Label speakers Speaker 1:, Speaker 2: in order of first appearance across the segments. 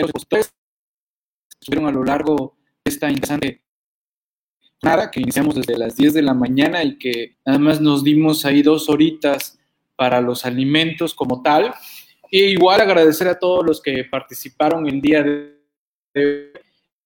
Speaker 1: compañeros estuvieron a lo largo de esta interesante nada que iniciamos desde las 10 de la mañana y que nada más nos dimos ahí dos horitas para los alimentos como tal. Y igual agradecer a todos los que participaron el día de hoy.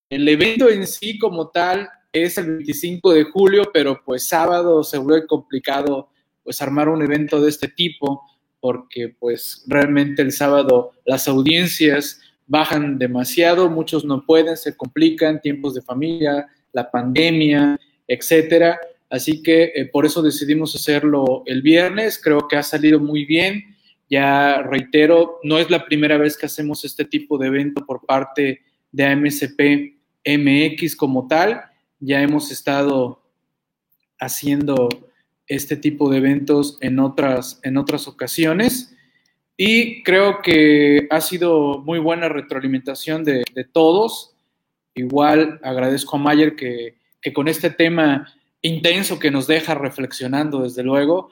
Speaker 1: El evento en sí como tal es el 25 de julio, pero pues sábado se vuelve complicado pues armar un evento de este tipo porque pues realmente el sábado las audiencias bajan demasiado, muchos no pueden, se complican, tiempos de familia, la pandemia, etcétera. Así que eh, por eso decidimos hacerlo el viernes. Creo que ha salido muy bien. Ya reitero, no es la primera vez que hacemos este tipo de evento por parte de AMSP MX como tal. Ya hemos estado haciendo este tipo de eventos en otras, en otras ocasiones y creo que ha sido muy buena retroalimentación de, todos. Igual agradezco a Mayer que, con este tema intenso que nos deja reflexionando, desde luego,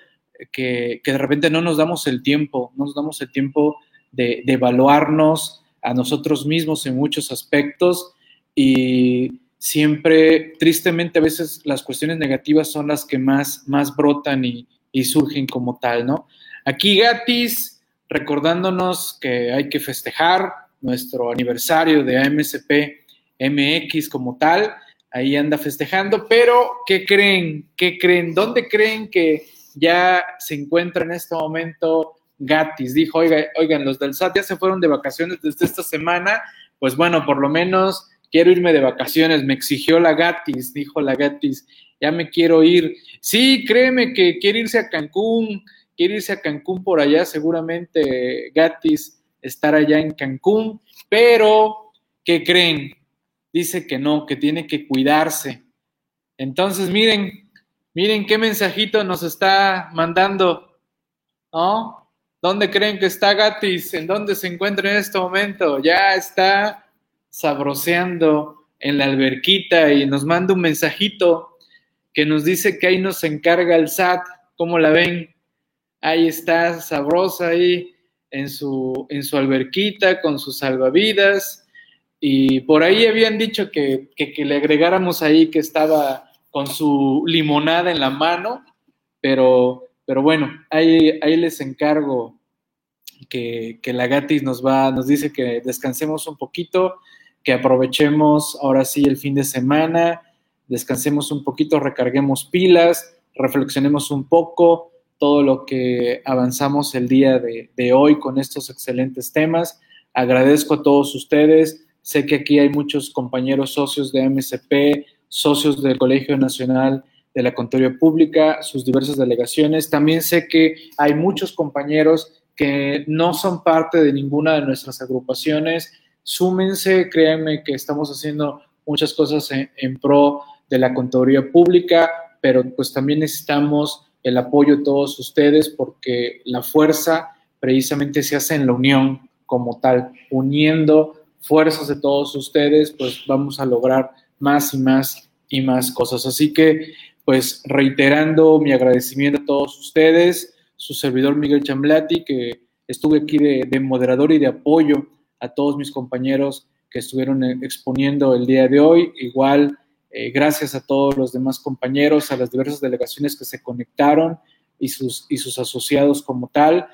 Speaker 1: que, que, de repente no nos damos el tiempo, no nos damos el tiempo de, evaluarnos a nosotros mismos en muchos aspectos y siempre, tristemente, a veces las cuestiones negativas son las que más, más brotan y surgen como tal, ¿no? Aquí Gatis, recordándonos que hay que festejar nuestro aniversario de AMSP MX como tal, ahí anda festejando, pero ¿qué creen? ¿Qué creen? ¿Dónde creen que ya se encuentra en este momento Gatis? Dijo, Oiga, oigan, los del SAT ya se fueron de vacaciones desde esta semana, pues bueno, por lo menos quiero irme de vacaciones, me exigió la Gatis, dijo la Gatis, ya me quiero ir. Sí, créeme que quiere irse a Cancún, quiere irse a Cancún por allá, seguramente Gatis estar allá en Cancún, pero ¿qué creen? Dice que no, que tiene que cuidarse. Entonces, miren, miren qué mensajito nos está mandando, ¿no? ¿Dónde creen que está Gatis? ¿En dónde se encuentra en este momento? Ya está sabroseando en la alberquita y nos manda un mensajito que nos dice que ahí nos encarga el SAT. ¿Cómo la ven? Ahí está, sabrosa ahí en su, en su alberquita con sus salvavidas. Y por ahí habían dicho que, que, le agregáramos ahí que estaba con su limonada en la mano, pero, pero bueno, ahí, ahí les encargo que, que, la Gatis nos va, nos dice que descansemos un poquito que aprovechemos ahora sí el fin de semana, descansemos un poquito, recarguemos pilas, reflexionemos un poco todo lo que avanzamos el día de, hoy con estos excelentes temas. Agradezco a todos ustedes. Sé que aquí hay muchos compañeros socios de MSP, socios del Colegio Nacional de la Contaduría Pública, sus diversas delegaciones. También sé que hay muchos compañeros que no son parte de ninguna de nuestras agrupaciones, súmense, créanme que estamos haciendo muchas cosas en, en, pro de la contaduría pública, pero pues también necesitamos el apoyo de todos ustedes porque la fuerza precisamente se hace en la unión como tal, uniendo fuerzas de todos ustedes, pues vamos a lograr más y más y más cosas. Así que, pues reiterando mi agradecimiento a todos ustedes, su servidor Miguel Chamblati, que estuve aquí de, de moderador y de apoyo a todos mis compañeros que estuvieron eh, exponiendo el día de hoy. Igual, eh, gracias a todos los demás compañeros, a las diversas delegaciones que se conectaron y sus, y sus asociados como tal.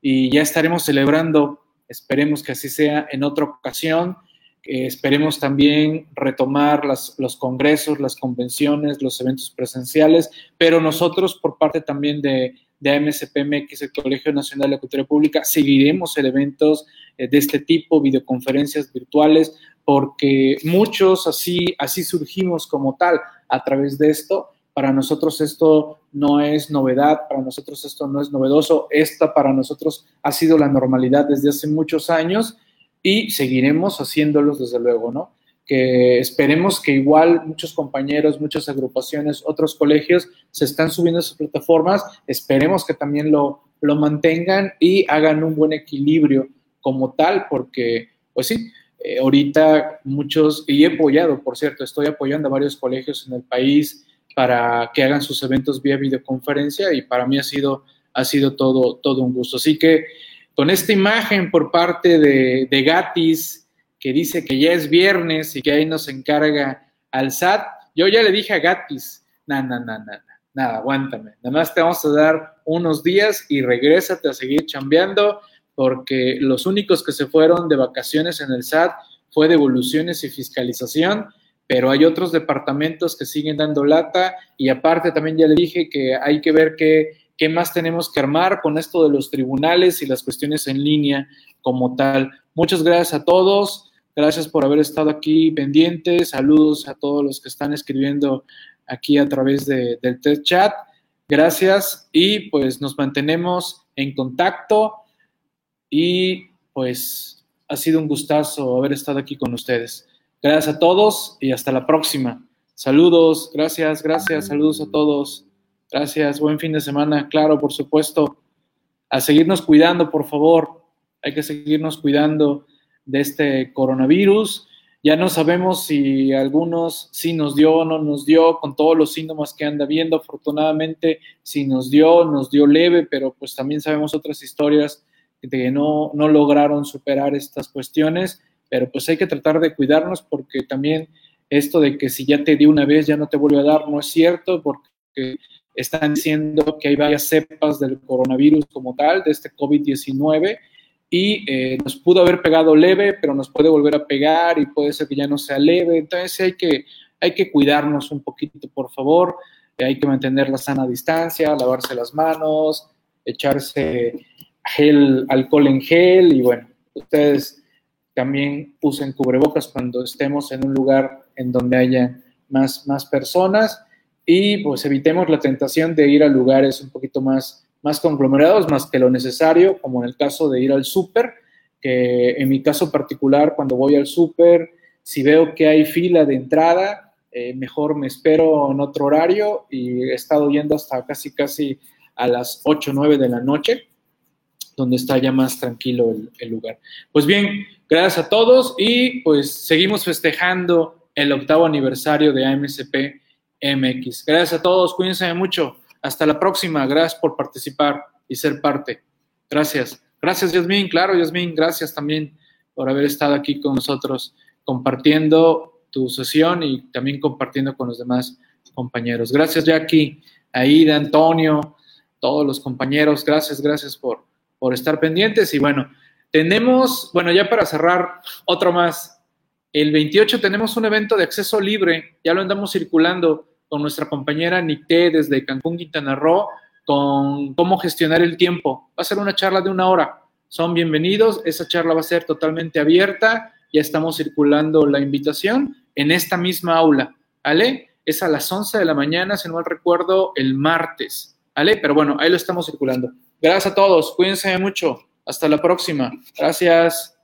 Speaker 1: Y ya estaremos celebrando, esperemos que así sea en otra ocasión. Eh, esperemos también retomar las, los congresos, las convenciones, los eventos presenciales, pero nosotros por parte también de, de AMSPMX, el Colegio Nacional de Cultura Pública, seguiremos en eventos eh, de este tipo, videoconferencias virtuales, porque muchos así, así surgimos como tal a través de esto. Para nosotros esto no es novedad, para nosotros esto no es novedoso, esta para nosotros ha sido la normalidad desde hace muchos años y seguiremos haciéndolos desde luego, ¿no? Que esperemos que igual muchos compañeros, muchas agrupaciones, otros colegios se están subiendo a sus plataformas, esperemos que también lo, lo mantengan y hagan un buen equilibrio como tal, porque, pues sí, eh, ahorita muchos, y he apoyado, por cierto, estoy apoyando a varios colegios en el país para que hagan sus eventos vía videoconferencia y para mí ha sido, ha sido todo, todo un gusto. Así que con esta imagen por parte de, de Gatis, que dice que ya es viernes y que ahí nos encarga al SAT. Yo ya le dije a Gatis, nada, nada, nada, nada, aguántame. Nada más te vamos a dar unos días y regrésate a seguir chambeando porque los únicos que se fueron de vacaciones en el SAT fue devoluciones y fiscalización, pero hay otros departamentos que siguen dando lata y aparte también ya le dije que hay que ver qué, qué más tenemos que armar con esto de los tribunales y las cuestiones en línea como tal. Muchas gracias a todos. Gracias por haber estado aquí pendientes. Saludos a todos los que están escribiendo aquí a través del test chat. Gracias y pues nos mantenemos en contacto y pues ha sido un gustazo haber estado aquí con ustedes. Gracias a todos y hasta la próxima. Saludos, gracias, gracias, saludos a todos. Gracias, buen fin de semana, claro, por supuesto. A seguirnos cuidando, por favor. Hay que seguirnos cuidando de este coronavirus. Ya no sabemos si algunos sí nos dio o no nos dio, con todos los síntomas que anda viendo. Afortunadamente, si nos dio, nos dio leve, pero pues también sabemos otras historias de que no, no lograron superar estas cuestiones. Pero pues hay que tratar de cuidarnos porque también esto de que si ya te dio una vez ya no te vuelve a dar no es cierto porque están diciendo que hay varias cepas del coronavirus como tal, de este COVID-19, y eh, nos pudo haber pegado leve, pero nos puede volver a pegar y puede ser que ya no sea leve. Entonces hay que, hay que cuidarnos un poquito, por favor. Eh, hay que mantener la sana distancia, lavarse las manos, echarse gel, alcohol en gel y bueno, ustedes también usen cubrebocas cuando estemos en un lugar en donde haya más, más personas y pues evitemos la tentación de ir a lugares un poquito más más conglomerados, más que lo necesario, como en el caso de ir al súper, que en mi caso particular, cuando voy al súper, si veo que hay fila de entrada, eh, mejor me espero en otro horario y he estado yendo hasta casi, casi a las 8 o 9 de la noche, donde está ya más tranquilo el, el lugar. Pues bien, gracias a todos y pues seguimos festejando el octavo aniversario de AMCP MX. Gracias a todos, cuídense mucho. Hasta la próxima. Gracias por participar y ser parte. Gracias. Gracias, Yasmín. Claro, Yasmín, gracias también por haber estado aquí con nosotros compartiendo tu sesión y también compartiendo con los demás compañeros. Gracias, Jackie, Aida, Antonio, todos los compañeros. Gracias, gracias por, por estar pendientes. Y bueno, tenemos, bueno, ya para cerrar, otro más. El 28 tenemos un evento de acceso libre, ya lo andamos circulando con nuestra compañera Nicté desde Cancún, Quintana Roo, con cómo gestionar el tiempo. Va a ser una charla de una hora. Son bienvenidos. Esa charla va a ser totalmente abierta. Ya estamos circulando la invitación en esta misma aula. ¿Vale? Es a las 11 de la mañana, si no mal recuerdo, el martes. ¿Vale? Pero bueno, ahí lo estamos circulando. Gracias a todos. Cuídense mucho. Hasta la próxima. Gracias.